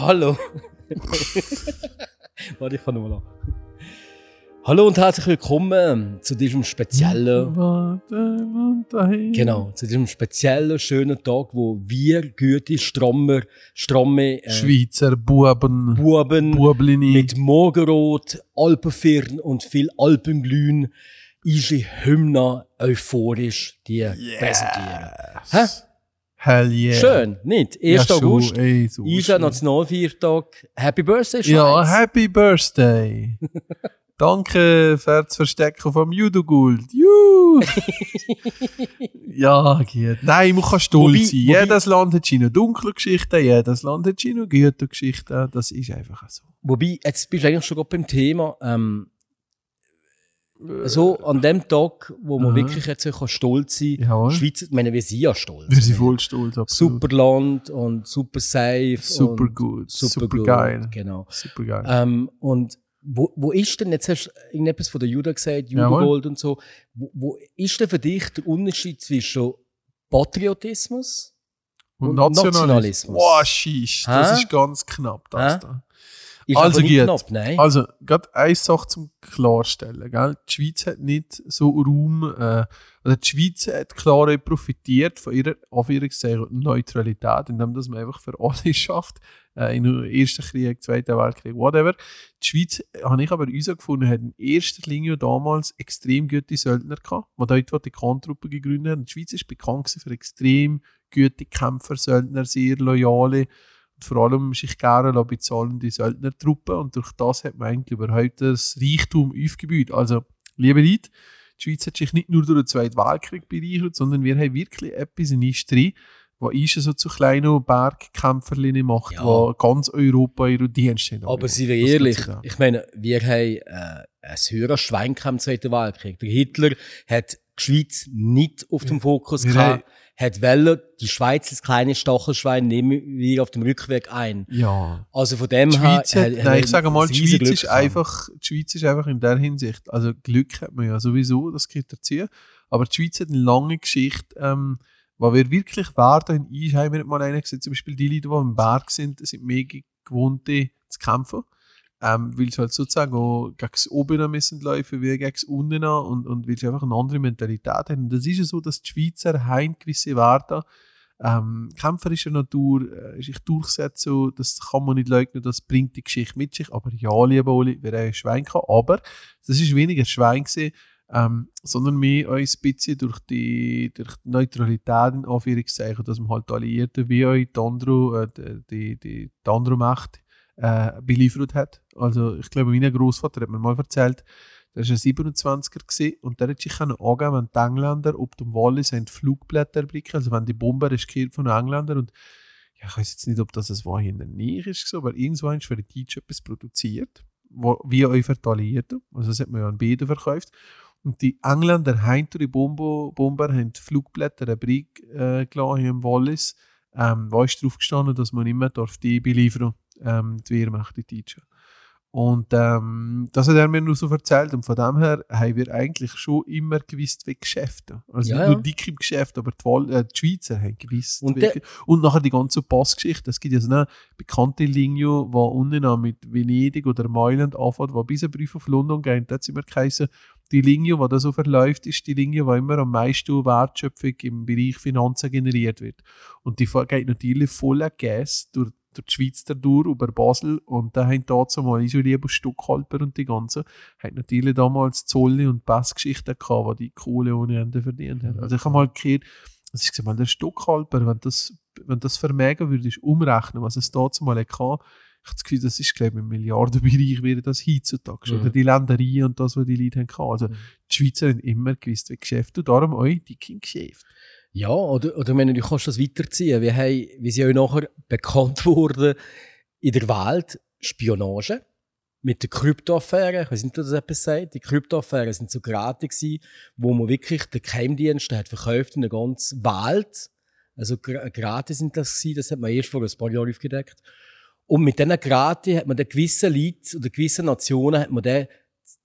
Hallo. Warte, ich fange nochmal an. Hallo und herzlich willkommen zu diesem speziellen, genau, zu diesem speziellen, schönen Tag, wo wir, gute, stramme, stramme äh, Schweizer Buben, Buben Bublini. mit Morgenrot, Alpenfirn und viel Alpenglühen unsere Hymne euphorisch dir präsentieren. Hä? Hell yeah. Schön, nicht? 1. Ja, August, ey, so unser. Nationalviertag. Happy Birthday, Schweiz. Ja, Happy Birthday. Danke für das Verstecken vom Judoguld. Ja, geht. Nein, man kann stolz Wobei- sein. wobei- Jedes Land hat seine dunkle Geschichte, jedes Land hat seine gute Geschichte. Das ist einfach so. Wobei, jetzt bist du eigentlich schon gerade beim Thema. Ähm, so an dem Tag, wo man Aha. wirklich jetzt kann stolz sein kann. Jawohl. Schweiz, ich meine, wir sind ja stolz. Wir sind voll stolz. Absolut. Super Land und super safe. Super und gut. Super, Super geil. Genau. Super geil. Ähm, und wo, wo ist denn, jetzt hast du irgendetwas von der Juda gesagt. Judagold und so. Wo, wo ist denn für dich der Unterschied zwischen Patriotismus und Nationalismus? Boah, schisch. Das ist ganz knapp, das Hä? da. Ist Also nicht knapp, nein. Also, gerade eine Sache zum Klarstellen. Gell? Die Schweiz hat nicht so Raum, äh, oder die Schweiz hat klar profitiert von ihrer Anführungszeichen Neutralität, indem dass man einfach für alle schafft, äh, in den Ersten Krieg, Zweiten Weltkrieg, whatever. Die Schweiz, habe ich aber herausgefunden, hat in erster Linie damals extrem gute Söldner gehabt, die dort die Kahntruppe gegründet haben. Die Schweiz ist bekannt für extrem gute Kämpfer, Söldner, sehr loyale vor allem sich gerne lassen bezahlende Söldnertruppen und durch das hat man eigentlich überhaupt das Reichtum aufgebaut. Also, liebe Leute, die Schweiz hat sich nicht nur durch den Zweiten Weltkrieg bereichert, sondern wir haben wirklich etwas in drin, was ist so zu kleinen Bergkämpferlinnen macht, Ja. wo ganz Europa ihre Dienste haben. Aber sind wir ehrlich, ich meine, wir haben äh, ein höheres Schwein gehabt im Zweiten Weltkrieg. Der Hitler hat die Schweiz nicht auf dem Fokus Wir gehabt, hat wollen, die Schweiz als kleines Stachelschwein nehmen wir auf dem Rückweg ein. Ja. Also von dem her... hat, hat- nein, hat ich sage mal, die Schweiz Glück ist einfach, die Schweiz ist einfach in der Hinsicht, also Glück hat man ja sowieso, das gehört dazu, aber die Schweiz hat eine lange Geschichte, ähm, wo wir wirklich Werte in Einheim, wir haben mal einen gesehen, zum Beispiel die Leute, die am Berg sind, sind mega gewohnt zu kämpfen, ähm, sie halt sozusagen auch gegen das Oben müssen laufen, wie gegen Unten und, und sie einfach eine andere Mentalität haben. Und das ist ja so, dass die Schweizer haben gewisse Werte, ähm, kämpferischer Natur äh, sich durchsetzen, das kann man nicht leugnen, das bringt die Geschichte mit sich. Aber ja, lieber Oli, wir haben ein Schwein gehabt, aber das ist weniger Schwein gewesen, ähm, sondern mehr ein bisschen durch die, durch die Neutralität in Anführungszeichen, dass man halt Alliierten wie euch die andere, äh, die, die, die Macht äh, beliefert hat. Also ich glaube, mein Großvater hat mir mal erzählt, der war ein 27er gewesen, und der hat sich angeben, wenn die Engländer ob dem Wallis haben Flugblätter blicken, also wenn die Bombe riskiert von den Engländern und ja, ich weiß jetzt nicht, ob das ein war in der Nähe ist, aber irgendwann ist für die Deutschen etwas produziert, wo, wie euch Alliierten, also das hat man ja an beiden verkauft. Und die Engländer haben die Bombe, Bomber haben die Flugblätter Brief äh, hier im Wallis, ähm, wo ist drauf gestanden, dass man immer darf die beliefern, ähm, die Wehrmacht, die Deutschen. Und ähm, das hat er mir nur so erzählt. Und von dem her haben wir eigentlich schon immer gewusst, wie Geschäfte. Also Ja, nicht ja. nur dicke im Geschäft, aber die, Wal äh, die Schweizer haben gewusst. Und wie- und nachher die ganze Passgeschichte. Es gibt ja so eine bekannte Linie, die unten an mit Venedig oder Mailand anfängt, die bis ein Brief auf London geht. Da hat es immer geheißen, die Linie, die da so verläuft, ist die Linie, die immer am meisten Wertschöpfung im Bereich Finanzen generiert wird. Und die geht natürlich voller Gas durch, durch die Schweiz dadurch, über Basel. Und da haben dazu mal Isolier Stuckhalper und die ganzen, haben natürlich damals Zolle und Passgeschichten gehabt, wo die Kohle ohne Ende verdient haben. Also ich habe mal gehört, also ich sag mal, der Stuckhalper, wenn das, wenn das vermögen würdest, umrechnen, was es dazu mal hatte, ich habe das Gefühl, das ist, glaube ich, im Milliardenbereich wäre das heutzutage schon. Mhm. Oder die Ländereien und das, was die Leute haben. Also Mhm. die Schweizer haben immer gewusst, wie Geschäft und darum auch die Geschäft. Ja, oder, oder wenn du kannst das weiterziehen. Wir haben, wie sie auch nachher bekannt wurden, in der Welt Spionage mit der Kryptoaffäre. Ich weiß nicht, ob das etwas sagt. Die Kryptoaffären sind so gewesen, wo man wirklich den Geheimdienst hat verkauft in der ganzen Welt. Also gratis sind das gewesen. Das hat man erst vor ein paar Jahren aufgedeckt. Und mit diesen Gratis hat man den gewissen Leuten oder gewissen Nationen hat man den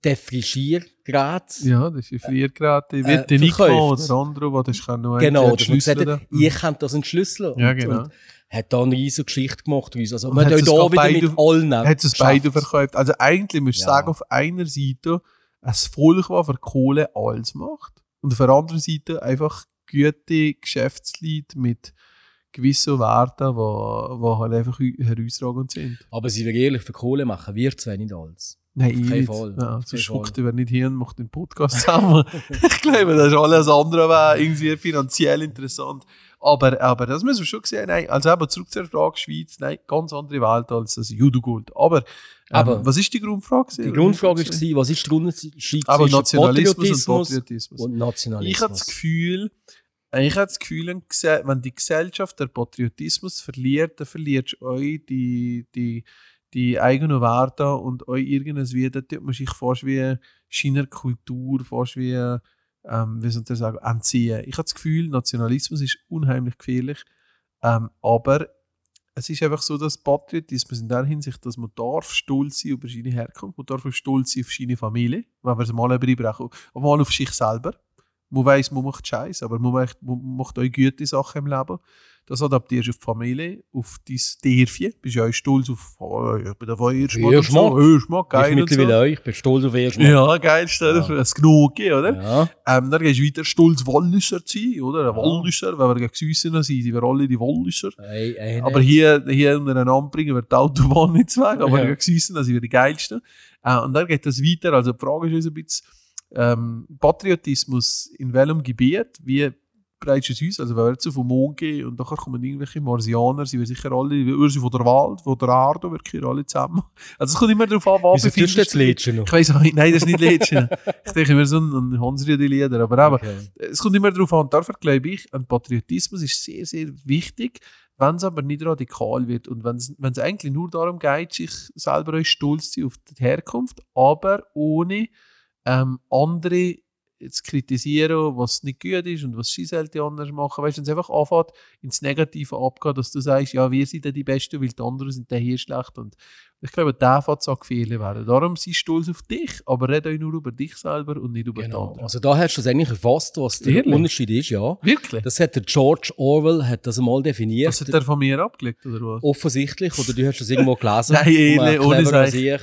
Defrischiergrad. Ja, das ist Friiergrad. Ich äh, den nicht oder andere, wo das kann noch Genau, das gesagt hat, ihr könnt das entschlüsseln. Ja, genau. Und hat da eine riesige Geschichte gemacht. Also, man hat da wieder beide, mit allen Hat es beide verkauft. Also eigentlich muss ich ja. sagen, auf einer Seite ein Volk, das für Kohle alles macht. Und auf der anderen Seite einfach gute Geschäftsleute mit gewissen Werten, die, die halt einfach herausragend sind. Aber sie wir ehrlich, für Kohle machen wir zwar nicht alles. Nein, kein Fall. Ja, sonst schuckt er nicht hin und macht den Podcast zusammen. ich glaube, das ist alles andere wäre irgendwie finanziell interessant. Aber, aber das müssen wir schon sehen. Nein, also eben zurück zur Frage Schweiz, nein, ganz andere Welt als das Judo-Gold. Aber, ähm, aber was ist die Grundfrage? Die Grundfrage war, was ist der Unterschied zwischen Nationalismus und Patriotismus? Und Nationalismus. Ich habe das Gefühl, ich habe das Gefühl, wenn die Gesellschaft der Patriotismus verliert, dann verliert euch die, die, die eigenen Werte und euch irgendwas wie, da tut man sich fast wie China Kultur, fast wie, ähm, wie soll ich sagen, entziehen. Ich habe das Gefühl, Nationalismus ist unheimlich gefährlich, ähm, aber es ist einfach so, dass Patriotismus in der Hinsicht, dass man darf stolz sein über seine Herkunft, man darf stolz sein auf seine Familie, wenn wir es mal überbrechen, mal auf sich selber. Man weiß, man macht Scheiß, aber man macht, man macht auch gute Sachen im Leben. Das adaptierst du auf die Familie, auf dein Dörfchen. Bist ja auch stolz auf, oh, ich bin der Erstmal. Erstmal, so. Erstmal, geil. Ich mittlerweile so. auch, ich bin stolz auf Erstmal. Ja, geil, stell dir ja. ein Gnogi, oder? Ja. Ähm, dann gehst du weiter stolz Walliser zu sein, oder? Ein ja. Walliser, wenn wir gegen Süssen sind, sind wir alle die Walliser. Ei, ei, aber hier, hier unter einen Anbringen wird die Autobahn nicht zu weg, aber ja. gegen Süssen sind wir die geilsten. Äh, und dann geht das weiter, also die Frage ist ein bisschen, ähm, Patriotismus in welchem Gebiet, wie es uns? Also wenn wir jetzt den Mond gehen und nachher kommen irgendwelche Marsianer, sie werden sicher alle, sie von der Wald, von der Erde, wirklich alle zusammen. Also es kommt immer darauf an, was du jetzt Lädchen Ich weiss nicht, nein, das ist nicht Lädchen. ich denke immer so an, an Hansriede-Lieder, aber eben, okay. es kommt immer darauf an, dafür glaube ich, ein Patriotismus ist sehr, sehr wichtig, wenn es aber nicht radikal wird und wenn es eigentlich nur darum geht, sich selber stolz zu sein auf die Herkunft, aber ohne ähm, andere zu kritisieren, was nicht gut ist und was sie sollte anders machen. Weißt du, wenn es einfach anfängt, ins Negative abgeht, dass du sagst, ja, wir sind die Besten, weil die anderen sind hier schlecht. Und ich glaube, der fängt zu Fehler werden. Darum sei stolz auf dich, aber rede euch nur über dich selber und nicht über genau. die anderen. Also da hast du es eigentlich erfasst, was der Ehrlich? Unterschied ist, ja. Wirklich? Das hat der George Orwell hat das mal definiert. Das hat er von mir abgelegt, oder was? Offensichtlich, oder du hast es irgendwo gelesen. Nein, ehrlich, ohne sich.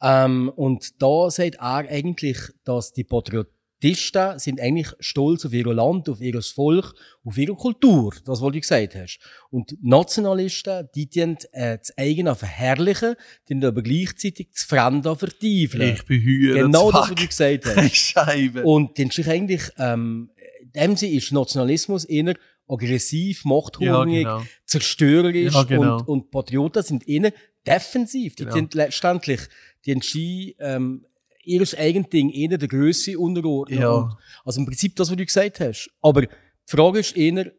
Ähm, und da sagt er eigentlich, dass die Patrioten Tisten sind eigentlich stolz auf ihr Land, auf ihr Volk, auf ihre Kultur, das, was du gesagt hast. Und Nationalisten, die dienen äh, das eigene verherrlichen, die aber gleichzeitig das Fremde vertiefeln. Ich Hühner. Genau das, was du gesagt hast. Scheibe. Und den sich eigentlich, ähm, dem sie ist Nationalismus eher aggressiv, machthungrig, ja, genau. zerstörerisch ja, genau. und, und Patrioten sind eher defensiv. Die genau. sind letztendlich, die entscheiden, ähm, ihr eigenes Ding eher der Größe unterordnen. Ja. also im Prinzip das, was du gesagt hast. Aber die Frage ist eher,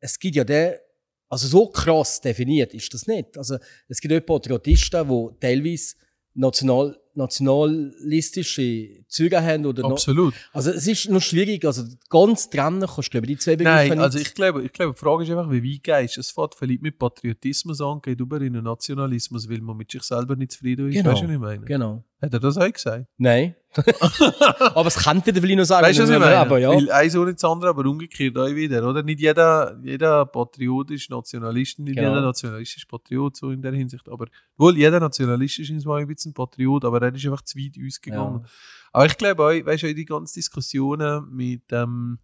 es gibt ja der, also so krass definiert ist das nicht. Also es gibt auch Patriotisten, die teilweise national nationalistische Züge haben oder Absolut. Noch, also es ist noch schwierig, also ganz trennen kannst du glaube die zwei Begriffe Nein, nicht. also ich glaube, ich glaube, die Frage ist einfach, wie weit gehst Es fängt vielleicht mit Patriotismus an, geht über in den Nationalismus, weil man mit sich selber nicht zufrieden ist. Genau. Weißt du, was ich meine? Genau. Hat er das auch gesagt? Nein. aber es könnte der vielleicht noch sagen. Weißt du, was ich meine? Aber, ja. Weil eins ohne das andere, aber umgekehrt auch wieder, oder? Nicht jeder, jeder Patriot ist Nationalist, nicht genau. jeder Nationalist ist Patriot, so in der Hinsicht. Aber, wohl, jeder Nationalist ist ein bisschen Patriot, aber er ist einfach zu weit ausgegangen. Ja. Aber ich glaube auch, weißt du, die ganzen Diskussionen mit, ähm,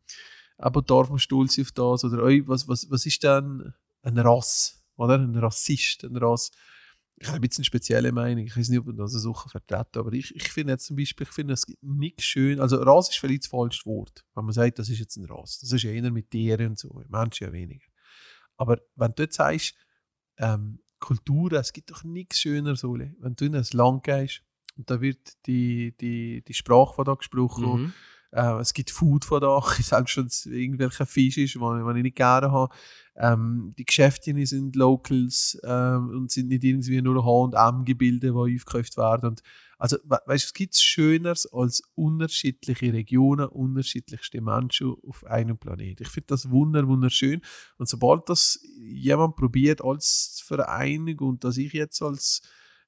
aber darf man stolz auf das, oder was, was, was ist denn ein Rass, oder? Ein Rassist, ein Rass ich habe ein bisschen spezielle Meinung. Ich weiß nicht, ob man das so vertreten aber ich, ich finde jetzt zum Beispiel, ich finde es nicht schön. Also, Rass ist vielleicht das falsche Wort, wenn man sagt, das ist jetzt ein Rass. Das ist eher mit Tieren und so, Menschen ja weniger. Aber wenn du jetzt sagst, ähm, Kultur, es gibt doch nichts schöner, so, wenn du in ein Land gehst und da wird die, die, die Sprache, die da gesprochen mhm. Äh, es gibt Food von da, selbst wenn es irgendwelcher Fisch ist, den ich nicht gerne habe. Ähm, die Geschäfte sind Locals ähm, und sind nicht irgendwie nur H&M-Gebilde, die aufgekauft werden. Und also, we weißt du, es gibt Schöneres als unterschiedliche Regionen, unterschiedlichste Menschen auf einem Planeten. Ich finde das wunder, wunderschön. Und sobald das jemand probiert als Vereinigung und dass ich jetzt als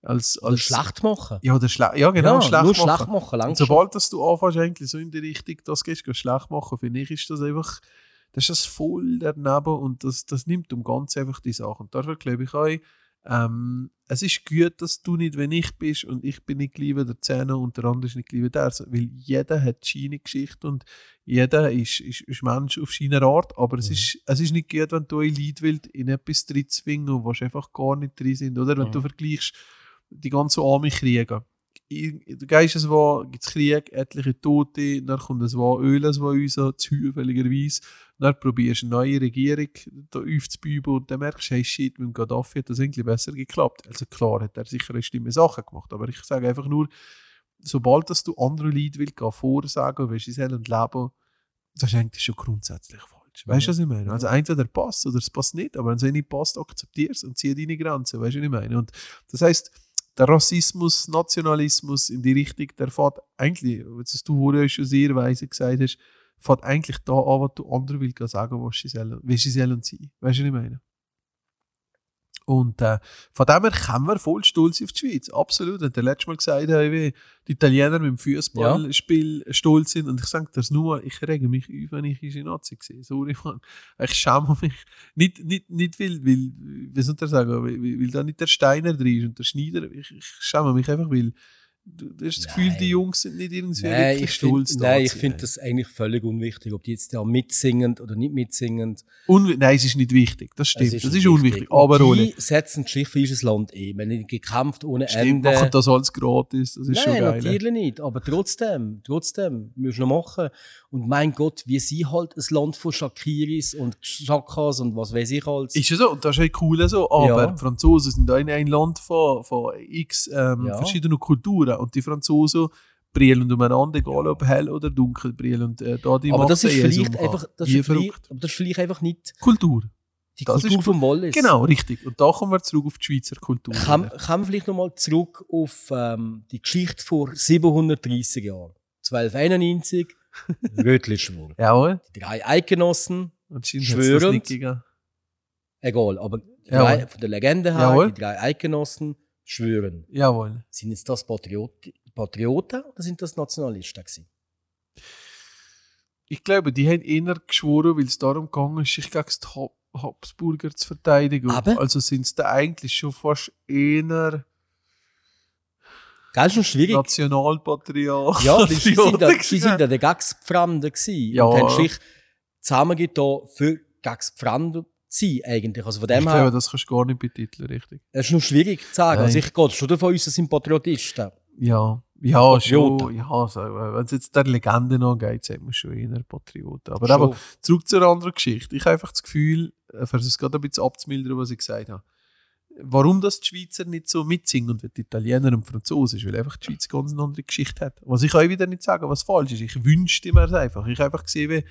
als, als Schlacht machen. Ja, der Schla ja genau, Ja, Schlacht nur machen. Schlacht machen, sobald dass du anfängst, eigentlich so in die Richtung, das gehst, gehst schlecht machen, finde ich, ist das einfach, das ist das voll daneben und das, das nimmt um ganz einfach die Sachen. Und dafür glaube ich auch, ähm, es ist gut, dass du nicht, wenn ich bist und ich bin nicht wie der Zehner und der andere ist nicht wie der, weil jeder hat seine Geschichte und jeder ist, ist, ist Mensch auf seine Art, aber es, Mhm. ist, es ist nicht gut, wenn du ein Lied willst, in etwas drin zwingen, wo einfach gar nicht drin sind, oder? Wenn Mhm. du vergleichst, die ganzen Army-Kriege. In- Du gehst es war, gibt es Krieg, etliche Tote, dann kommt es war Öl, es uns, zufälligerweise. Dann probierst du eine neue Regierung da aufzubauen und dann merkst du, hey shit, mit dem Gaddafi hat das irgendwie besser geklappt. Also klar hat er sicher eine stimme Sachen gemacht, aber ich sage einfach nur, sobald dass du andere Leute willst, vorsagen, wie sie sollen leben, das ist eigentlich schon grundsätzlich falsch. Weißt du, was ich meine? Also entweder passt oder es passt nicht, aber wenn es nicht passt, akzeptier es und zieh deine Grenzen. Weißt du, was ich meine? Und das heißt, der Rassismus, Nationalismus in die Richtung, der fährt eigentlich, was du vorher schon sehr weise gesagt hast, fährt eigentlich da an, was du anderen willst sagen, was sie sollen, wie sollen sein. Weißt du, was ich meine? Und äh, von dem her können wir voll stolz auf die Schweiz. Absolut. Und der letzte Mal gesagt, habe, wie die Italiener mit dem Fußballspiel stolz sind. Und ich sage das nur, ich rege mich auf, wenn ich in Nazi sehe. Sorry, Mann. Ich schäme mich. Nicht, nicht, nicht weil, weil, wie soll ich sagen, weil weil da nicht der Steiner drin ist und der Schneider. Ich, ich schäme mich einfach, weil du, du hast das Gefühl, Nein. die Jungs sind nicht irgendwie Nein, wirklich ich finde stolz. nein, ich Nazi. find das eigentlich völlig unwichtig, ob die jetzt da mitsingen oder nicht mitsingen. Unwi- Nein, es ist nicht wichtig. Das stimmt. Es das ist unwichtig. Und Aber ohne. die setzen die für unser Land ein. Wenn nicht gekämpft ohne Stimmt, Ende. machen das alles gratis. Das ist schon Nein, geil. natürlich nicht. Aber trotzdem, trotzdem, müssen wir machen. Und mein Gott, wir sind halt ein Land von Shakiris und Chakas und was weiß ich alles. Ist ja so, und das ist halt cool so, aber Ja. Franzosen sind ein, ein Land von, von x ähm, Ja. verschiedenen Kulturen und die Franzosen brillen umeinander, egal ob hell oder dunkel brillen. Und, äh, da die aber das ist Marseillaise vielleicht einfach, das ist vielleicht, aber das ist vielleicht einfach nicht Kultur. die Das Kultur ist- vom Wallis. Genau, richtig. Und da kommen wir zurück auf die Schweizer Kultur. Kommen wir vielleicht nochmal zurück auf ähm, die Geschichte vor 730 Jahren. 1291, Rötlischwur. Jawohl. Die drei Eidgenossen, gegeben. egal, aber drei, von der Legende her, Jawohl. die drei Eidgenossen schwören. Jawohl. Sind jetzt das Patriot Patrioten oder sind das Nationalisten gewesen? Ich glaube, die haben eher geschworen, weil es darum gegangen ist, sich gegen die Hab- Habsburger zu verteidigen. Aber- Also sind es da eigentlich schon fast eher Gell, schon schwierig. Nationalpatrioten. Ja, weil sie sind da, sie sind der gewesen. Ja. Und haben sich zusammengetan für Gagsgefremden zu sein, eigentlich. Also von dem Ich her, glaube, das kannst du gar nicht betiteln, richtig. es ist noch schwierig zu sagen. Also Nein. ich gehe schon davon aus, das sind Patriotisten. Ja, ja, Patrioten. schon. Ja, so, wenn es jetzt der Legende angeht, sagt man schon eher Patrioten. Aber eben, zurück zur anderen Geschichte. Ich habe einfach das Gefühl, äh, für es gerade ein bisschen abzumildern, was ich gesagt habe. Warum das die Schweizer nicht so mitsingen wie die Italiener und Franzosen, ist, weil einfach die Schweiz ganz eine andere Geschichte hat. Was ich auch wieder nicht sagen, was falsch ist. Ich wünschte mir es einfach. Ich habe einfach gesehen, wie,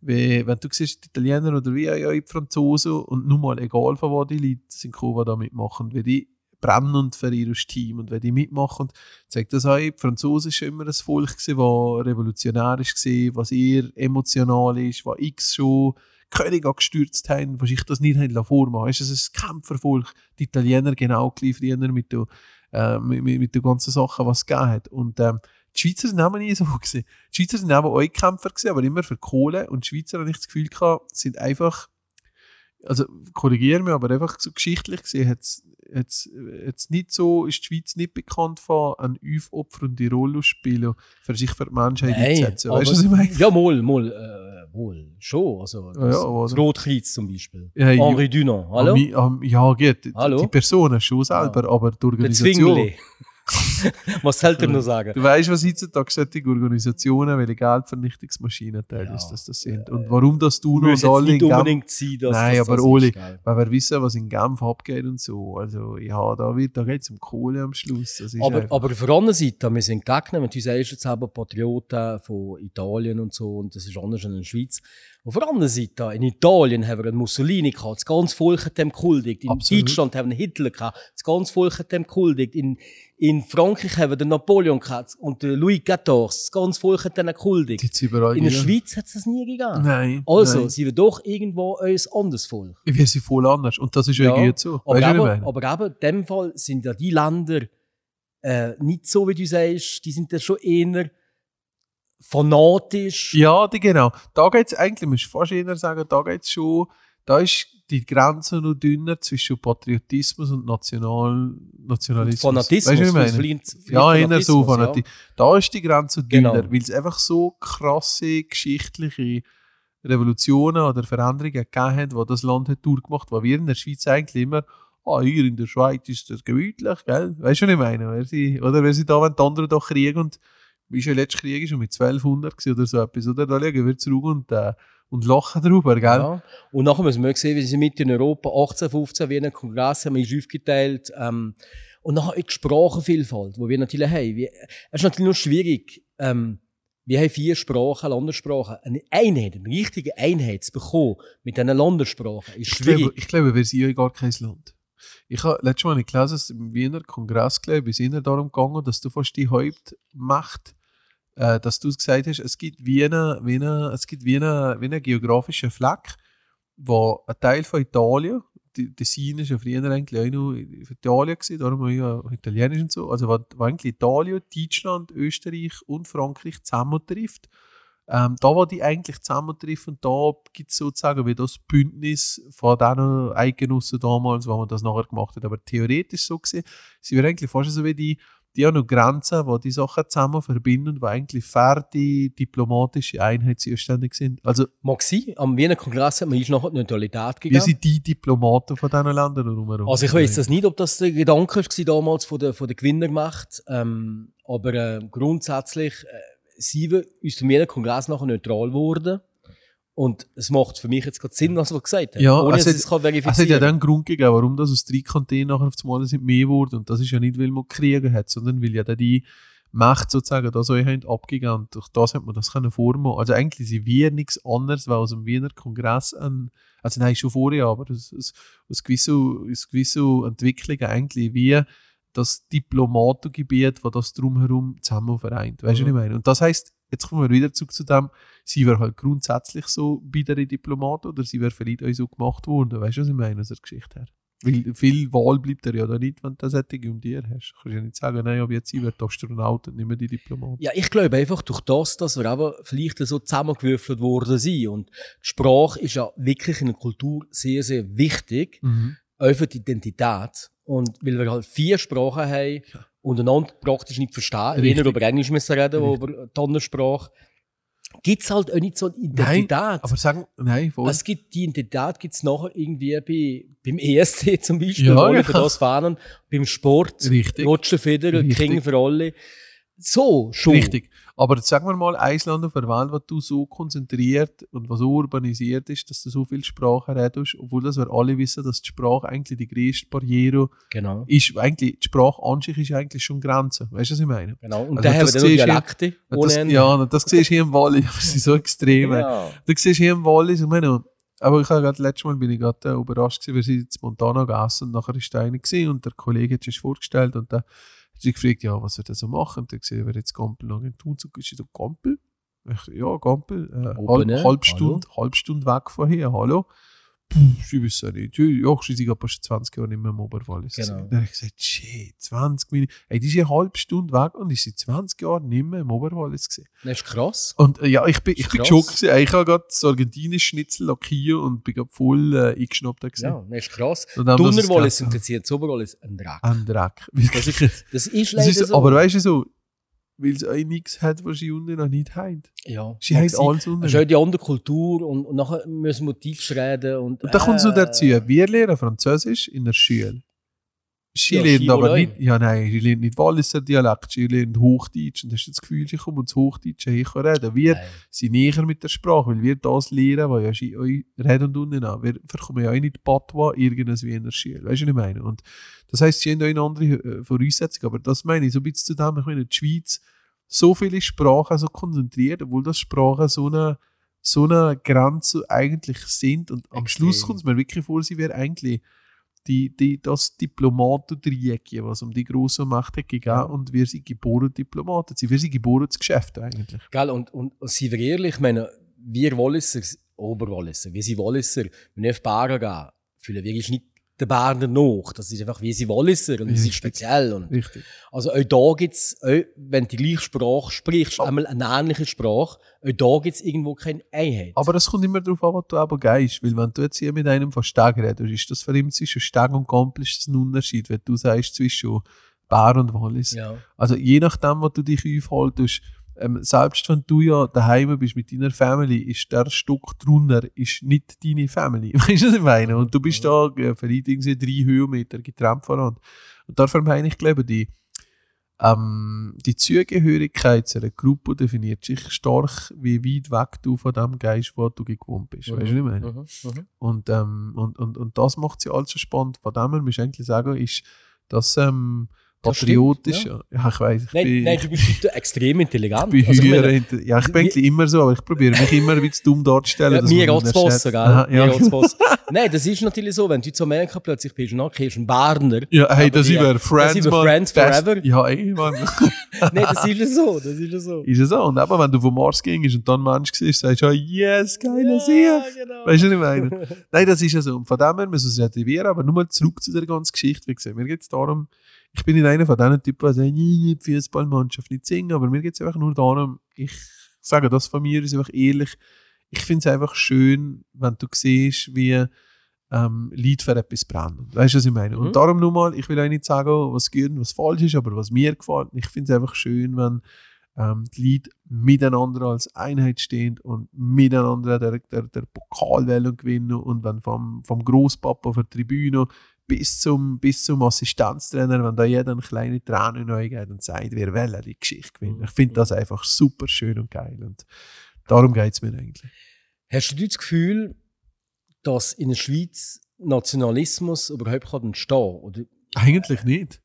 wie, wenn du siehst, die Italiener oder wie auch die Franzosen und nun mal egal von wo die Leute sind gekommen, die da mitmachen, wie die brennen für ihr Team und wenn die mitmachen, zeigt das auch, die Franzosen schon immer ein Volk das revolutionär gewesen, was eher emotional ist, was x schon König gestürzt haben, was ich das nicht haben vormachen Es ist ein Kämpfervolk. Die Italiener genau gleich mit äh, mit, mit, mit der ganzen Sache, was es gegeben hat. Und ähm, die Schweizer sind auch nie so gewesen. Die Schweizer sind auch auch Kämpfer gewesen, aber immer für Kohle. Und die Schweizer, habe ich das Gefühl gehabt, sind einfach, also korrigiere mich, aber einfach so geschichtlich gesehen, hat's, hat's, hat's nicht so, ist die Schweiz nicht bekannt von einem aufopfernden Rolle spielen, für sich für die Menschheit einzusetzen. Weißt du, was ich meine? Ja, mal, mal, äh, wohl, schon. Also, Ja, das, ja, aber- das Rotkreuz zum Beispiel. Ja, ja. Henri Dunant, hallo? Am- am- ja, geht. Die- Hallo? Die Personen schon selber, aber die Organisation. Was soll er noch sagen? Du weißt, was heutzutage solche Organisationen, welche Geldvernichtungsmaschinen teilweise Ja. dass das sind. Und warum das du noch alle in nicht Genf, unbedingt sein, dass Nein, das aber das Oli, weil wir wissen, was in Genf abgeht und so. Also ja, da, wird- da geht es um Kohle am Schluss. Das ist Aber, einfach- aber auf der anderen Seite, wir sind Gegner, sagst jetzt eben Patrioten von Italien und so, und das ist anders als in der Schweiz. Auf der anderen Seite, in Italien haben wir einen Mussolini gehabt, das ganze Volk hat dem gehuldigt. In Absolut. Deutschland haben wir einen Hitler gehabt, das ganze Volk hat dem gehuldigt. In, in Frankreich haben wir den Napoleon gehabt und den Louis XIV, das ganze Volk hat. Gibt's überall In der die- Schweiz hat es das nie gegeben. Nein. Also, nein. sind wir doch irgendwo ein anderes Volk. Wir sind voll anders. Und das ist ja, Ja, gut so. Aber, Weißt eben, aber eben, in dem Fall sind ja die Länder äh, nicht so, wie du sagst, die sind ja schon eher fanatisch. Ja, die, genau. Da geht es eigentlich, musst du fast eher sagen, da geht es schon, da ist die Grenze noch dünner zwischen Patriotismus und National, Nationalismus. Fanatismus. Weißt du, was ich meine? Ja, eher so Fanatismus, Fanatismus. Da ist die Grenze dünner, Genau. weil es einfach so krasse geschichtliche Revolutionen oder Veränderungen gegeben hat, die das Land hat durchgemacht hat. Wir in der Schweiz eigentlich immer, ah, hier in der Schweiz ist das gemütlich, gell? Weißt du, was ich meine? Wer sie, oder wenn sie da, wenn die anderen doch kriegen und wie schon der letzte Krieg ist mit 1200 gewesen oder so etwas, oder? Da legen wir zurück und, äh, und lachen drüber, gell? Ja. Und nachher müssen wir sehen, wie sie mit in Europa 1815 Wiener Kongress haben, ist aufgeteilt. Ähm, und nachher die Sprachenvielfalt, wo wir natürlich haben. Wie, es ist natürlich nur schwierig. Ähm, wir haben vier Sprachen, Landessprachen. Eine Einheit, eine richtige Einheit zu bekommen mit diesen Landessprachen ist Ich schwierig. glaube, ich glaube, wir sind ja gar kein Land. Ich habe letztes Mal gelesen, dass im Wiener Kongress, glaube ich, ist eher darum gegangen, dass du fast die Hauptmacht, äh, dass du gesagt hast, es gibt wie eine, wie eine, es gibt wie eine, wie einen geografischen Fleck, wo ein Teil von Italien, die Tessin ist ja früher eigentlich auch noch Italien gewesen, darum auch ja Italienisch und so, also wo, wo eigentlich Italien, Deutschland, Österreich und Frankreich zusammentrifft. Ähm, da, wo die eigentlich zusammentreffen, da gibt es sozusagen wie das Bündnis von diesen Eidgenossen damals, wo man das nachher gemacht hat. Aber theoretisch so gesehen, sie wäre eigentlich fast so wie die, die haben noch Grenzen, wo die Sachen zusammen verbinden, wo eigentlich fertig diplomatische Einheit zuständig sind. Also Mag sein, am Wiener Kongress hat man uns nachher die Neutralität wir gegeben. sind die Diplomaten von diesen Ländern drumherum. Also ich weiß das nicht, ob das der Gedanke war damals von der, von der Gewinnermacht, ähm, aber äh, grundsätzlich äh, sind wir aus dem Wiener Kongress nachher neutral geworden und es macht für mich jetzt gerade Sinn, was du gesagt hast, Ja, ohne es dass es kann Es hat ja dann einen Grund gegeben, warum das aus drei Kantonen nachher auf einmal sind mehr wurde. Und das ist ja nicht, weil man Kriege hat, sondern weil ja dann die Macht sozusagen da so haben abgegangen. Und durch das hat man das können vormachen. Also eigentlich sind wir nichts anderes, weil aus dem Wiener Kongress an, also nein, schon vorher, aber aus, aus, aus gewissen, aus gewissen Entwicklungen eigentlich wie das Diplomatengebiet, das das drumherum zusammen vereint. Weißt du, was ich Mhm. meine? Und das heißt, jetzt kommen wir wieder zurück zu dem, sie wäre halt grundsätzlich so bidere Diplomat oder sie wäre vielleicht auch so gemacht worden. Weißt du, was ich meine, aus der Geschichte her? Weil viel Wahl bleibt er ja da nicht, wenn du das solche um dir hast. Du kannst ja nicht sagen, nein, aber jetzt sie wird Astronaut und nicht mehr die Diplomat. Ja, ich glaube einfach durch das, dass wir eben vielleicht so zusammengewürfelt worden sind. Und die Sprache ist ja wirklich in der Kultur sehr, sehr wichtig. Mhm. auch für die Identität. Und weil wir halt vier Sprachen haben und einander praktisch nicht verstehen, Richtig. eher über Englisch müssen reden, Richtig. über die andere Sprache, gibt es halt auch nicht so eine Identität. Aber sagen, nein, voll. es gibt, die Identität gibt es nachher irgendwie bei, beim ESC zum Beispiel, Ja, wo ja. für das fahren, beim Sport, Richtig. Roger Federer. King für alle. So, schon. Richtig. Aber sagen wir mal, ein Land auf der Welt, was du so konzentriert und was so urbanisiert ist, dass du so viel Sprache redest, obwohl das wir alle wissen, dass die Sprache eigentlich die größte Barriere Genau. ist. Eigentlich, die Sprache an sich ist eigentlich schon Grenze. Weißt du, was ich meine? genau. Und Also dann haben das wir Dialekte. Das, ohne Ende. ja, das siehst du hier im Wallis, aber sie sind so extrem. Ja. Du siehst hier im Wallis, ich meine, aber ich habe gerade letztes Mal bin ich gerade äh, überrascht gewesen, wir sind jetzt Montana gegessen und nachher ist da einer gewesen und der Kollege hat sich vorgestellt und dann hat sich gefragt, ja, was wird er so machen? Und dann gesehen, wer jetzt Gampel noch tun so ist da Gampel? Ich, ja, Gampel, äh, halb, halb Stunde, halb Stunde weg von hier, hallo. Puh, ich weiß ja nicht. Ich sind gerade fast 20 Jahre nicht mehr im Oberwallis. Genau. Dann habe ich gesagt, shit, 20 Minuten. Ey, die ist eine halbe Stunde weg und ich seit 20 Jahren nicht mehr im Oberwallis gewesen. Das ist krass. Und äh, ja, ich bin, ich bin geschockt. Ich habe gerade das argentinische Schnitzel lackiert und bin gerade voll äh, eingeschnappt. gewesen. Ja, das ist krass. Dunnerwallis gegessen interessiert das Oberwallis ein Dreck. habe. Ein Dreck. Das ist, das ist Das leider ist, so. Aber weißt du so, weil es auch nichts hat, was sie unten noch nicht haben. ja, Sie haben alles unten. Es ist auch die andere Kultur und, und nachher müssen wir Deutsch reden. Und, Und da kommt es noch äh, dazu, wir lernen Französisch in der Schule. Sie Ja, lernt aber nicht, ja nein, sie lernt nicht Walliser Dialekt, sie lernt Hochdeutsch und hast du das Gefühl, sie kommt ins Hochdeutsche hier reden. Wir Nein. sind näher mit der Sprache, weil wir das lernen, was ja sie euch reden und unten an. Wir verkommen ja auch nicht Patois irgendwas wie in der Schule, weißt du, was ich meine? Und das heisst, sie haben auch eine andere äh, Voraussetzung, aber das meine ich so ein bisschen zu dem, ich meine, die Schweiz so viele Sprachen so konzentriert, obwohl das Sprachen so eine, so eine Grenze eigentlich sind und am Extrem. Schluss kommt es mir wirklich vor, sie wäre eigentlich die, die, das Diplomatendreieck, was um die große Macht hat gegeben und wir sind geboren Diplomaten. Sie- Wir sind geboren zu Geschäften eigentlich. Gell, und, und, und seien wir ehrlich, ich meine, wir Walliser, Oberwalliser, wir sind Walliser, wenn wir auf Bar gehen, fühlen wir uns nicht den Berner nach. Das ist einfach, wir sind Walliser und Richtig. speziell. Und, Richtig. also auch da gibt's, auch wenn du die gleiche Sprache sprichst, einmal eine ähnliche Sprache, auch da gibt's irgendwo keine Einheit. Aber es kommt immer darauf an, was du aber gehst. Weil wenn du jetzt hier mit einem von Steg redest, ist das für ihn zwischen Steg und Gampel ist das ein Unterschied, wenn du sagst zwischen Bär und Wallis. ja. Also je nachdem, was du dich aufhaltest, ähm, selbst wenn du ja daheim bist mit deiner Family, ist der Stück drunter ist nicht deine Family. Weißt du, was ich meine? Und du bist da äh, vielleicht irgendwie drei Höhenmeter getrennt voneinander. Und dafür meine ich, glaube die, ähm, die Zugehörigkeit zu einer Gruppe definiert sich stark, wie weit weg du von dem gehst, wo du gewohnt bist. Weißt du, was ich meine? Mhm. Mhm. Und, ähm, und, und, und das macht sie alles so spannend. Von dem her muss ich eigentlich sagen, ist, dass ähm, patriotisch, stimmt, ja. ja, ich weiß, ich Nein, bin, nein, du bist extrem intelligent. ich bin Also, ich höher meine, hinter, ja, ich bin wie- immer so, aber ich probiere mich immer bisschen dumm darzustellen. Ja, mir geht's erschätzt. gell? Aha, Mir ja, geht's besser. Nein, das ist natürlich so, wenn du zu Amerika plötzlich bist und nachher ein Berner. ja, hey, das sind wir das Friends. Friends Best- forever. Ja, ey, Mann. Nein, das ist ja so, das ist ja so. ist es so. Und eben, wenn du vom Mars gingst und dann Mensch siehst, sagst du, oh, yes, geiler Sieg. genau. Weißt du, was ich meine? Nein, das ist ja so. Und von dem her müssen wir es relativieren, aber nur mal zurück zu der ganzen Geschichte. Wie gesagt, mir geht es darum, ich bin nicht einer von diesen Typen, die sagen, nee, die Fußballmannschaft nicht singen, aber mir geht es einfach nur darum, ich sage das von mir, ist einfach ehrlich, ich finde es einfach schön, wenn du siehst, wie ähm, Leute für etwas brennen. Weißt du, was ich meine? Mhm. Und darum nur mal, ich will auch nicht sagen, was gut und was falsch ist, aber was mir gefällt, ich finde es einfach schön, wenn ähm, die Leute miteinander als Einheit stehen und miteinander der, der, der Pokal gewinnen und wenn vom, vom Großpapa auf der Tribüne bis zum, bis zum Assistenztrainer, wenn da jeder eine kleine Träne neu geht und sagt, wir wollen die Geschichte gewinnen. Ich finde das einfach super schön und geil und darum geht es mir eigentlich. Hast du das Gefühl, dass in der Schweiz Nationalismus überhaupt kann entstehen kann? Oder Eigentlich nicht.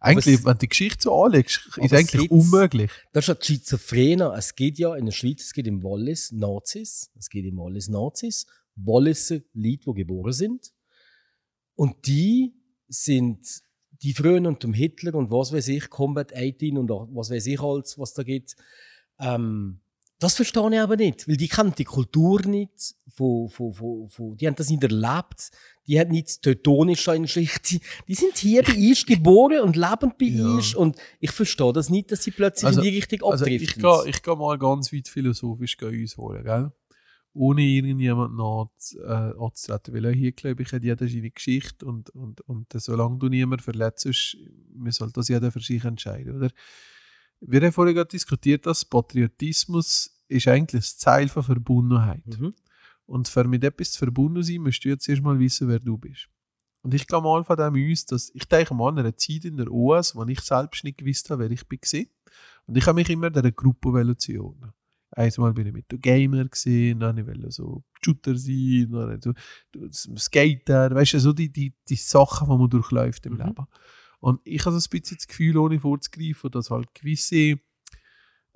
Eigentlich, es- wenn du die Geschichte so anlegst, ist es eigentlich unmöglich. Das ist ja die Schizophrene. Es gibt ja in der Schweiz, es gibt im Wallis Nazis, es gibt im Wallis Nazis, Walliser Leute, die geboren sind. Und die sind die frühen und dem Hitler und was weiß ich, Combat 18 und was weiß ich alles, was da gibt. Ähm, das verstehe ich aber nicht, weil die kennen die Kultur nicht, von, von, von, von, die haben das nicht erlebt, die haben nicht teutonisch in Schicht, die, die sind hier bei uns geboren und leben bei Ja. uns und ich verstehe das nicht, dass sie plötzlich Also- in die Richtung Also ich abdriften. gehe ich geh mal ganz weit philosophisch gehen ausholen, gell? Ohne irgendjemand nach, äh, anzutreten. Weil auch hier, glaube ich, hat jeder seine Geschichte und, und, und solange du niemanden verletzt, muss halt das jeder für sich entscheiden, oder? Wir haben vorhin gerade diskutiert, dass Patriotismus ist eigentlich das Ziel von Verbundenheit. Mhm. Und für mit etwas zu verbunden sein, musst du jetzt erstmal wissen, wer du bist. Und ich gehe mal von dem aus, dass ich denke mal an einer Zeit in der OAS, wo ich selbst nicht gewusst habe, wer ich bin. gewesen. Und ich habe mich immer dieser Gruppe zuordnen. Einmal bin ich mit dem Gamer gesehen, dann ich so Shooter sein, dann so Skater, weißt du, so die, die, die Sachen, die man durchläuft im Mhm. Leben. Und ich habe so ein bisschen das Gefühl, ohne vorzugreifen, dass halt gewisse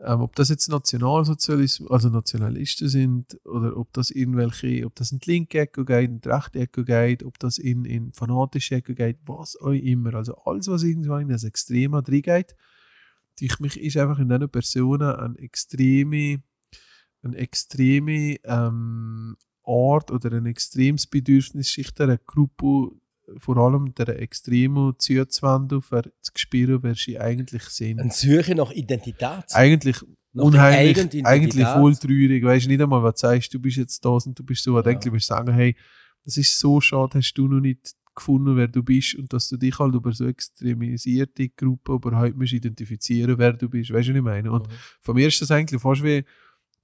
ähm, ob das jetzt Nationalsozialismus, also Nationalisten sind, oder ob das irgendwelche, ob das in die linke Ecke geht, in die rechte Ecke geht, ob das in, in fanatische Ecke geht, was auch immer. Also alles, was irgendwo in das Extreme drin geht, ich mich ist einfach in diesen Personen eine extreme, eine extreme ähm, Art oder ein extremes Bedürfnis, sich der Gruppe, vor allem der Extremo zuzuwenden, für zu spüren, wer sie eigentlich sind Eine Suche nach Identität. eigentlich Nach unheimlich, eigentlich voll traurig. Weißt du nicht einmal, was du sagst, du bist jetzt da und du bist so. Ja. Ja. Eigentlich musst du sagen, hey, das ist so schade, hast du noch nicht gefunden, wer du bist und dass du dich halt über so extremisierte Gruppen überhaupt musst identifizieren, wer du bist. Weißt du, was ich meine? Und Mhm. von mir ist das eigentlich fast wie,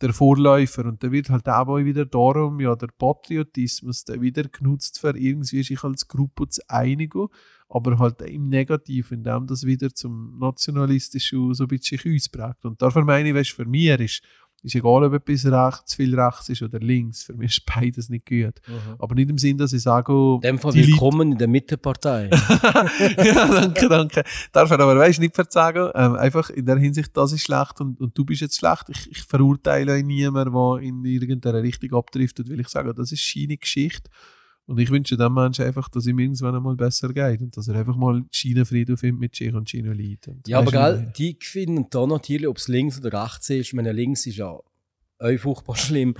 der Vorläufer. Und da wird halt auch wieder darum, ja, der Patriotismus, der wieder genutzt für irgendwie sich als Gruppe zu einigen, aber halt im Negativen, indem das wieder zum Nationalistischen so ein bisschen ausprägt. Und dafür meine ich, weißt, für mich ist ist egal, ob etwas rechts, viel rechts ist oder links. Für mich ist beides nicht gut. Mhm. Aber nicht im Sinn, dass ich sage, oh, In dem Fall die Leute- willkommen in der Mittepartei. ja, danke, danke. Darf er aber, weißt, nicht verzagen. Ähm, einfach in der Hinsicht, das ist schlecht und, und du bist jetzt schlecht. Ich, ich verurteile niemanden, der in irgendeiner Richtung abdriftet, weil ich sage, das ist seine Geschichte. Und ich wünsche dem Menschen einfach, dass ihm irgendwann einmal besser geht und dass er einfach mal Schienenfrieden findet mit sich und Schienenleid. Und ja, aber du, gell, die finden da natürlich, ob es links oder rechts ist. Ich meine, links ist ja auch furchtbar schlimm.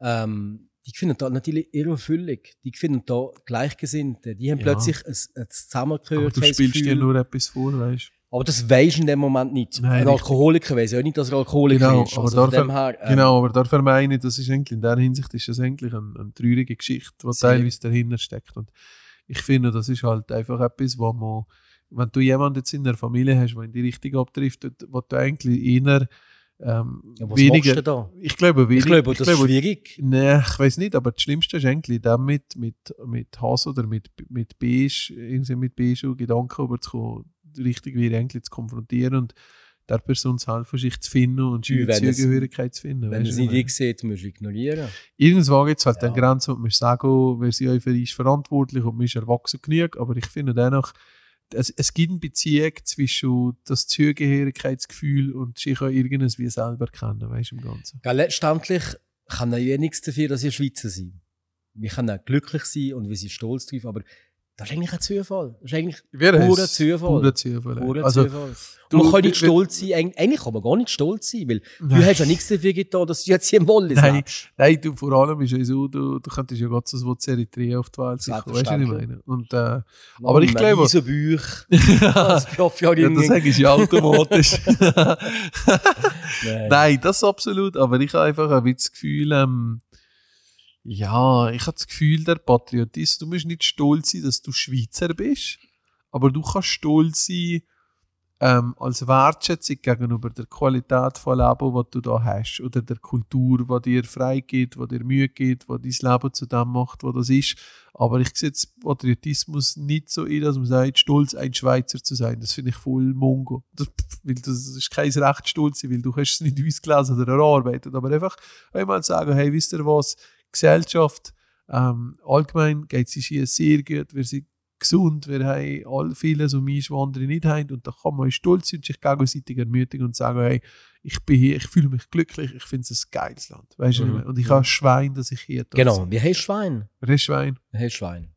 Ähm, die finden da natürlich irrefüllig. Die finden da Gleichgesinnte. Die haben Ja. plötzlich ein, ein Aber Zusammengehört. du spielst dir nur etwas vor, weißt aber das weisst du in dem Moment nicht. Nein, ein. Alkoholiker weiß ja nicht, dass er Alkoholiker Genau, ist. aber Also von dafür- her, ähm, Genau, aber dafür meine ich, das ist eigentlich in der Hinsicht ist das eigentlich eine, eine traurige Geschichte, die teilweise dahinter steckt. Und ich finde, das ist halt einfach etwas, wo man, wenn du jemanden jetzt in der Familie hast, der in die Richtung abdriftet, wo du eigentlich eher ähm, Ja, was weniger. du da? Ich glaube, wenig, Ich glaube, das ist schwierig. Nee, ich weiß nicht, aber das Schlimmste ist eigentlich damit mit, mit Hass oder mit, mit Beige, irgendwie mit beige Gedanken überzukommen, richtig wie eigentlich zu konfrontieren und der Person zu helfen, sich zu finden und Ja, es- Zugehörigkeit zu finden. Wenn es du, nicht ich sieht, musst du ignorieren. Irgendwann gibt es halt Ja. eine Grenze und man sagt, oh, wer sie euch für ist verantwortlich und man ist erwachsen genug, aber ich finde dennoch, es, es gibt eine Beziehung zwischen das Zugehörigkeitsgefühl und sich auch irgendwas wie selber kennen, weißt du, im Ganzen. Gell, letztendlich kann ja nichts dafür, dass ihr Schweizer seid. Wir können auch glücklich sein und wir sind stolz drauf, aber das ist eigentlich ein Zufall. Das ist eigentlich Purer Zufall. Purer Zufall. purer also, Zufall. du- man kann nicht stolz sein. Eig- Eigentlich kann man gar nicht stolz sein, weil du Nein. hast ja nichts dafür getan, dass du jetzt hier im Wallis Nein. lebst. Nein, du, vor allem ist es so, du, du könntest ja Gott so was Eritrea auf die Welt sicher, weißt du, was ich meine? Und, äh, Aber ich glaube- Diese Bücher. ja, Das darf ja das sage ich ja automatisch. Nein. Nein, das absolut, aber ich habe einfach ein bisschen das Gefühl, ähm, ja, ich habe das Gefühl, der Patriotist, du musst nicht stolz sein, dass du Schweizer bist, aber du kannst stolz sein, ähm, als Wertschätzung gegenüber der Qualität von Leben, was du da hast, oder der Kultur, die dir frei geht, die dir Mühe gibt, die dein Leben zu dem macht, was das ist. Aber ich sehe jetzt Patriotismus nicht so in, dass man sagt, stolz, ein Schweizer zu sein. Das finde ich voll Mongo. Das, weil das ist kein Recht, stolz sein, weil du hast es nicht ausgelesen oder erarbeitet. Aber einfach einmal sagen, hey, wisst ihr was, Gesellschaft, ähm, allgemein geht es uns hier sehr gut, wir sind gesund, wir haben all vieles um mich, was andere nicht haben und da kann man stolz sein und sich gegenseitig ermutigen und sagen, hey, ich bin hier, ich fühle mich glücklich, ich finde es ein geiles Land. Weißt du, Mhm. und ich habe ein Schwein, dass ich hier darf Genau, wir haben Schwein. Wer ist Schwein? Wir haben Schwein.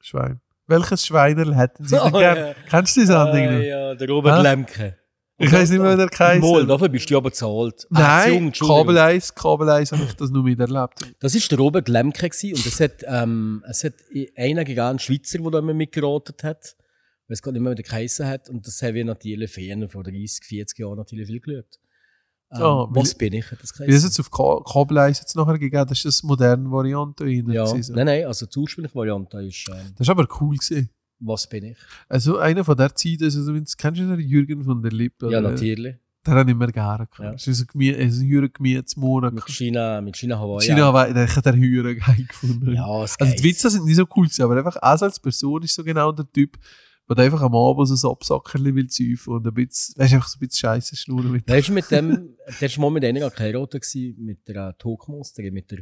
Schwein. Welches Schweinerl hätten Sie denn Oh, gern? ja. Kennst du die Sendung Ah, noch? ja, der Robert Hä? Lemke. Ich weiß nicht mehr, wie der Kaiser. dafür bist du aber zahlt. Ah, Nein, Entschuldigung. Kabel 1, Kabel 1 habe ich das nur miterlebt. Das ist der Robert Lemke gewesen, und es hat, ähm, es hat einer gegeben, einen Schweizer, der da immer mitgeraten hat. Ich weiß gar nicht mehr, wie der geheissen hat. Und das haben wir natürlich Ferien vor 30, 40 Jahren natürlich viel geschaut. Ähm, Ah, was bin ich, das Wie ist jetzt auf Ka- Kabel 1 jetzt nachher gegeben? Das ist das moderne Variante. Ja, gewesen. nein, nein, also die ursprüngliche Variante ist, ähm, Das ist aber cool gewesen. Was bin ich? Also einer von der Zeit, also kennst du den Jürgen von der Lippe? Ja, natürlich. Den habe ich immer gerne gehabt. Das ist ein, Jürgen Gemütsmonat. Mit China, mit China Hawaii. China, aber der hat der Jürgen geil gefunden. Ja, es Also die Witze sind nicht so cool aber einfach auch als Person ist so genau der Typ, der einfach am Abend so ein Absackerli will zäufen und ein bisschen, weißt du, einfach so ein bisschen Scheiße schnurren mit. Weißt du, mit dem, der war mal mit einer geheiratet mit der äh, Talkmonsterin, mit der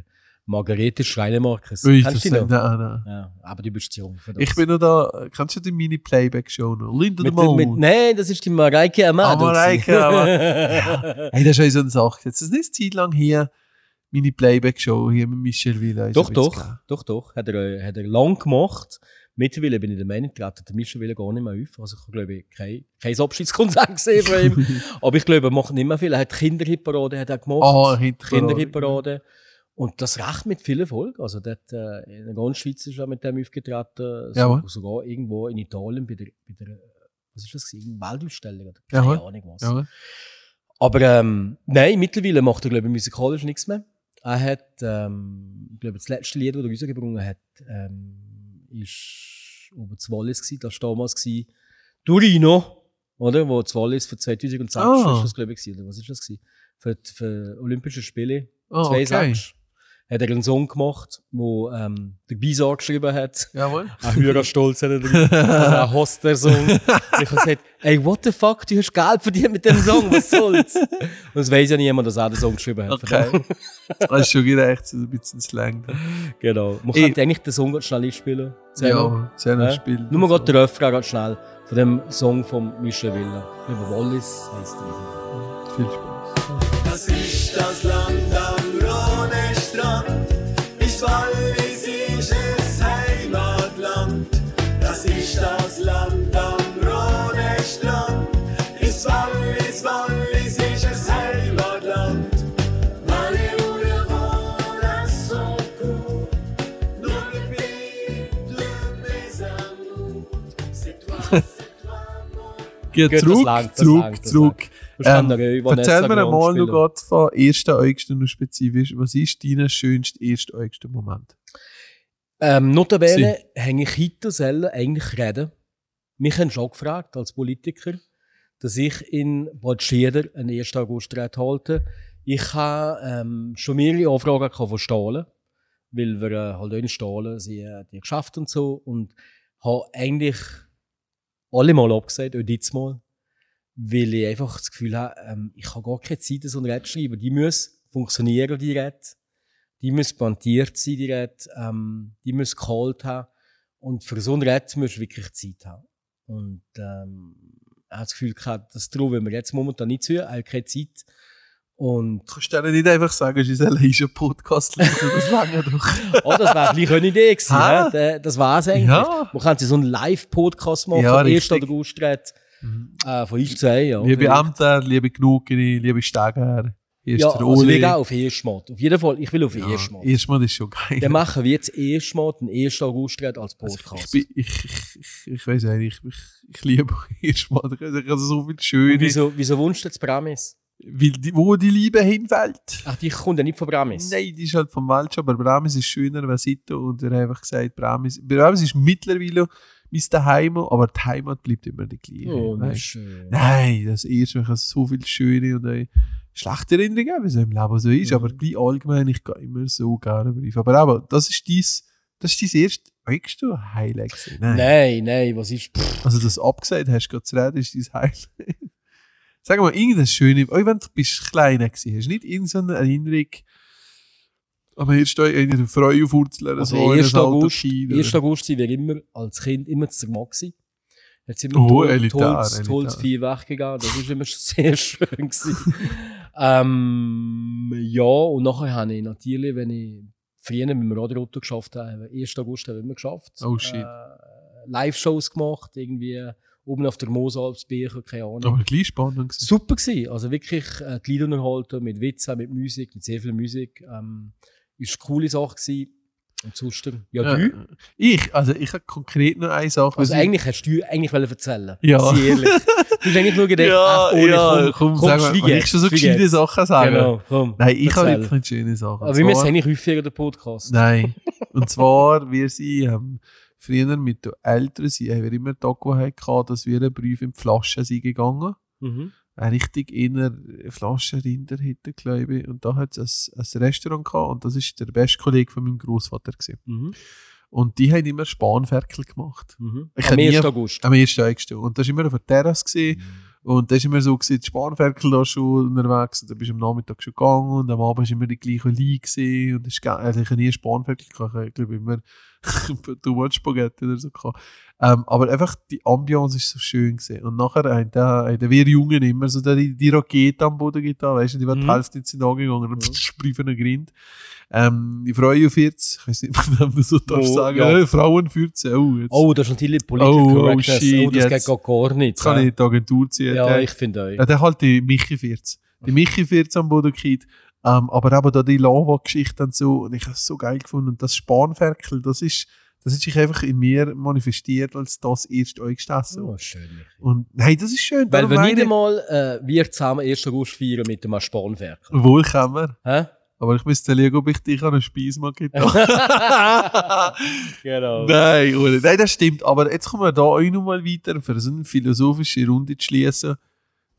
Margarete Schreinemarkes. Ui, Kennst das du die nein, noch? nein. Ja, aber du bist jung für das. Ich bin noch da, kennst du die Mini-Playback-Show noch? Linda mit, de mit, Mond. Nein, das ist die Mareike Amado. Ah, Mareike gewesen. Amado. Hey, das ist schon so eine Sache. Jetzt ist nicht eine Zeit lang hier meine Playback-Show hier mit Michel Wille. doch, doch, doch, doch. Hat er, äh, hat er lang gemacht. Mittlerweile bin ich der Meinung, treten der Michel Wille gar nicht mehr auf. Also ich habe, glaube ich, kein, kein Abschiedskonzert gesehen von ihm. Aber ich glaube, er macht nicht mehr viel. Er hat Kinderhitparade hat er gemacht. Ah, hinter Kinderhitparade. Und das recht mit viel Erfolg. Also dort, äh, in der ganzen Schweiz ist er mit dem aufgetreten. So, Jawohl. sogar irgendwo in Italien bei der, bei der was ist das gewesen? Weltausstellung oder Jawohl. keine Ahnung was. Ja, Aber ähm, nein, mittlerweile macht er, glaube ich, musikalisch nichts mehr. Er hat, ähm, ich glaube, das letzte Lied, das er rausgebracht hat, ähm, ist über das Wallis gewesen. Das war damals gewesen, Turino, oder? Wo das Wallis für 2006 Ah. ist das, glaube ich, gewesen. Oder was ist das gewesen? für die für Olympische Spiele. Oh, zwei okay. Hat er einen Song gemacht, wo ähm, der Bisor geschrieben hat. Jawohl. Ein höherer Stolz hat er drin. Also ein Hoster-Song. Und ich habe gesagt, ey, what the fuck, du hast Geld verdient mit dem Song, was soll's? Und es weiss ja niemand, dass er den Song geschrieben hat. Okay. Das ist schon gerecht, so ein bisschen Slang. Genau. Man Ich- könnte eigentlich den Song schnell einspielen. Zusammen. Ja, Zehner Ja? spielt. Nur mal gerade den Refrain ganz schnell von dem Song von Michel Villa. Über Wallis heisst er. Viel Spaß. Das ist das Land Gut, das zurück, langt, das zurück, langt, das zurück. Ähm, Erzähl mir einmal noch von 1. August noch spezifisch. Was ist dein schönster 1. August Moment? Ähm, notabene hänge ich heute sollen eigentlich reden. Mich haben schon gefragt, als Politiker, dass ich in Bad Schieder einen 1. August halte. Ich habe ähm, schon mehrere Anfragen von Stahlen, weil wir äh, halt auch in Stahlen sie äh, die geschafft und so und habe eigentlich alle mal abgesagt, auch dieses Mal, weil ich einfach das Gefühl habe, ähm, ich habe gar keine Zeit, so ein Red zu schreiben. Die muss funktionieren, die Red. Die muss bandiert sein, die Red. Ähm, die muss geholt haben. Und für so ein Red musst du wirklich Zeit haben. Und ähm, ich habe das Gefühl gehabt, das trauen wir jetzt momentan nicht zu, auch keine Zeit. Und Kannst du denen nicht einfach sagen, sie sollen einen Podcast? Das lange doch. oh, das wäre vielleicht eine Idee gewesen. Hä? Das war es eigentlich. Ja. Man könnte so einen Live-Podcast machen, Ja, ja, erst richtig. oder August äh, von uns zwei. Ja, Liebe Vielleicht. Ämter, liebe Gnugeni, liebe Steger, Ja, erster also Oli. wir gehen auf Erstmod. Auf jeden Fall, ich will auf Ja, Erstmod. Erstmal ist schon geil. Dann machen wir jetzt Erstmod, den 1. August als Also Podcast. ich, bin, ich, ich, ich, ich weiß nicht, ich, ich, liebe erstmal. Ich habe so viel Schöne. wieso, wieso wünschst du jetzt Bramis? Weil die, wo die Liebe hinfällt. Ach, die kommt ja nicht von Bramis. Nein, die ist halt vom Wald schon, aber Bramis ist schöner als Sito und er hat einfach gesagt, Bramis, Bramis ist mittlerweile mein Daheim, aber die Heimat bleibt immer die gleiche. Oh, das ist schön. Nein, das erste, ich habe so viele schöne und schlechte Erinnerungen, wie es im Leben so ist, Mhm. aber gleich allgemein, ich gehe immer so gerne Brief. Aber aber das ist dies, das ist dein erste, eigst du Highlight gewesen? Nein. Nein, nein, was ist. Pff, Also das abgesagt hast, gerade zu reden, ist dein Highlight. Sag mal, irgendeine schöne, auch wenn du bist kleiner gewesen hast, nicht irgendeine Erinnerung, aber jetzt steht eine Freude auf Hurzler, also so in 1. ein August, Autokind, 1. oder? August sind wir immer als Kind immer zu Zermatt gewesen. Jetzt sind wir Oh, toll- elitär, tolles, elitär. tolles Vieh weggegangen. Das ist immer sehr schön gewesen. Ähm, ja, und nachher habe ich natürlich, wenn ich früher mit dem Radauto geschafft habe, 1. August haben wir immer geschafft. Oh, shit. Äh, Live-Shows gemacht, irgendwie oben auf der Mosalpsbirche, keine Ahnung. Aber gleich spannend gewesen. Super gewesen. Also wirklich äh, die Lieder unterhalten, mit Witzen, mit Musik, mit sehr viel Musik. Ähm, ist eine coole Sache gewesen. Und sonst, ja, Ja, du? Ich, also ich habe konkret noch eine Sache. Also was ich- eigentlich hast du eigentlich wollen erzählen. Ja. Sei ehrlich. Du hast eigentlich nur gedacht, ja, ach, ohne, ja, komm, komm, sag mal, ich schon so gescheite. Sachen sagen. Genau, komm. Nein, ich habe wirklich nicht schöne Sachen. Aber wir müssen Zwar- eigentlich häufiger den Podcast. Nein. Und zwar, wir sind ähm, früher mit den Eltern, sie haben wir immer Taco gehabt, dass wir einen Brief in die Flaschen sind gegangen. Mhm. Eine richtig inner Flasche Rinder hätte, glaube ich. Und da hat es ein, ein Restaurant gehabt und das ist der beste Kollege von meinem Großvater gewesen. Mhm. Und die haben immer Spanferkel gemacht. Mhm. Am hab nie- 1. August. Am ersten August. Und das war immer auf der Terrasse. Gewesen. Und da war immer so, gewesen, die Spanferkel da schon unterwegs. Und dann bist du am Nachmittag schon gegangen und am Abend war immer die gleiche Linie. gewesen. Und das ist, ge- also ich habe nie Spanferkel gehabt. Ich glaube immer Too much Spaghetti oder so. Ähm, aber einfach die Ambiance ist so schön gewesen. Und nachher haben, da, haben wir Jungen immer so die, die Rakete am Boden getan, weißt du, die war die Mhm. Hälfte nicht sind angegangen und Briefe noch Grind. Ähm, ich freue mich auf jetzt, ich weiß nicht, man so darf Oh, sagen, ja. äh, Frauen 14, oh, jetzt, Oh, das ist natürlich Political Oh, oh, shit, oh, das jetzt. geht gar nicht. jetzt kann ja. ich in die Agentur ziehen. Ja, Der- ich finde euch. ja, der halt die Michi 40. Die Michi 40 am Boden gekriegt. Ähm, aber eben da die Lava-Geschichte und so. Und ich habe es so geil gefunden. Und das Spanferkel, das ist, das ist sich einfach in mir manifestiert als das erste euch gegessen. Oh, schön. Und nein, das ist schön. Weil wir nicht meine- einmal äh, wir zusammen 1. August feiern mit dem Spanferkel. Wohl kann man. Hä? Aber ich müsste schauen, ob ich dich an einen Speis mag. genau. Nein, Uli, nein, das stimmt. Aber jetzt kommen wir da auch noch mal weiter, für so eine philosophische Runde zu schließen.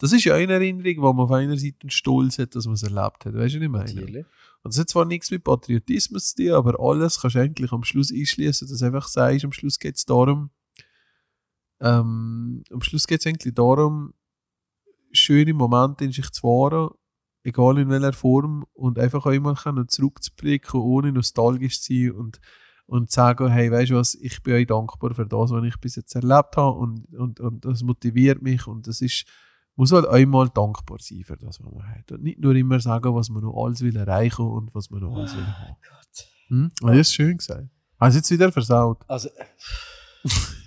Das ist ja eine Erinnerung, wo man auf einer Seite Stolz hat, dass man es erlebt hat. Weißt du, was ich meine? Natürlich. Und das hat zwar nichts mit Patriotismus zu tun, aber alles kannst du eigentlich am Schluss einschließen, dass du einfach sagst, am Schluss geht es darum, ähm, am Schluss geht es eigentlich darum, schöne Momente in sich zu wahren, egal in welcher Form, und einfach auch immer können zurückzublicken, ohne nostalgisch zu sein und, und zu sagen, hey, weißt du was, ich bin euch dankbar für das, was ich bis jetzt erlebt habe und, und, und das motiviert mich und das ist, muss halt einmal dankbar sein für das, was man hat. Und nicht nur immer sagen, was man noch alles will erreichen und was man noch alles will haben. Gott. Hm? Ah, das ist schön gesagt. Hast du jetzt wieder versaut? Also,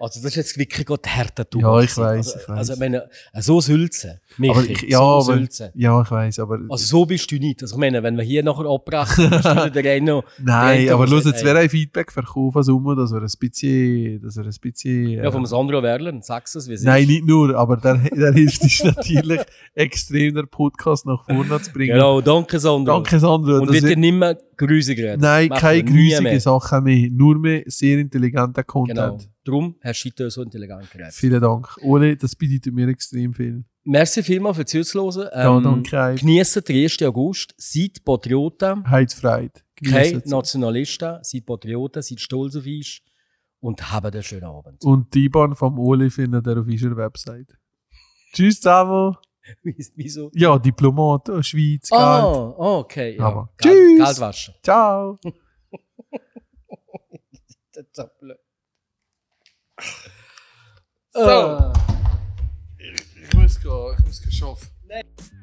also das ist jetzt wirklich gerade härter Ja, ich weiss, also, ich weiss. Also, ich meine, so Sülzen. Michi, Aber ich, ja, so aber, Sülzen. ja, ich weiß, aber Also so bist du nicht. Also ich meine, wenn wir hier nachher abbrechen, dann stellen der noch... nein, aber los, jetzt wäre ein Feedback verkauft an Summe, dass er ein bisschen, dass er ein bisschen, Ja, äh, vom Sandro Werlen, sag's es, wie es nein, nicht nur, aber der, der hilft uns natürlich extrem, den Podcast nach vorne zu bringen. Genau, danke Sandro. Danke, Sandro. Und wird dir nicht mehr grüßig reden. Nein, Machen keine mehr. Sachen mehr, nur mehr sehr intelligenter Content. Genau. Darum du heute so intelligent geredet. Vielen Dank. Ohne, das bedeutet mir extrem viel. Merci vielmals für die Zuhören. Ähm, danke. Geniessen den 1. August. Seid Patrioten. Heizfreude. Keine Nationalisten. Seid Patrioten. Seid stolz auf uns. Und habt einen schönen Abend. Und die IBAN vom Oli findet ihr auf unserer Website. Tschüss zusammen. Wieso? Ja, Diplomat, äh, Schweiz. Ah, okay. Ja. Aber- Tschüss. Geld waschen. Ciao. Das ist so. So. Ich, muss gehen, ich muss gehen arbeiten.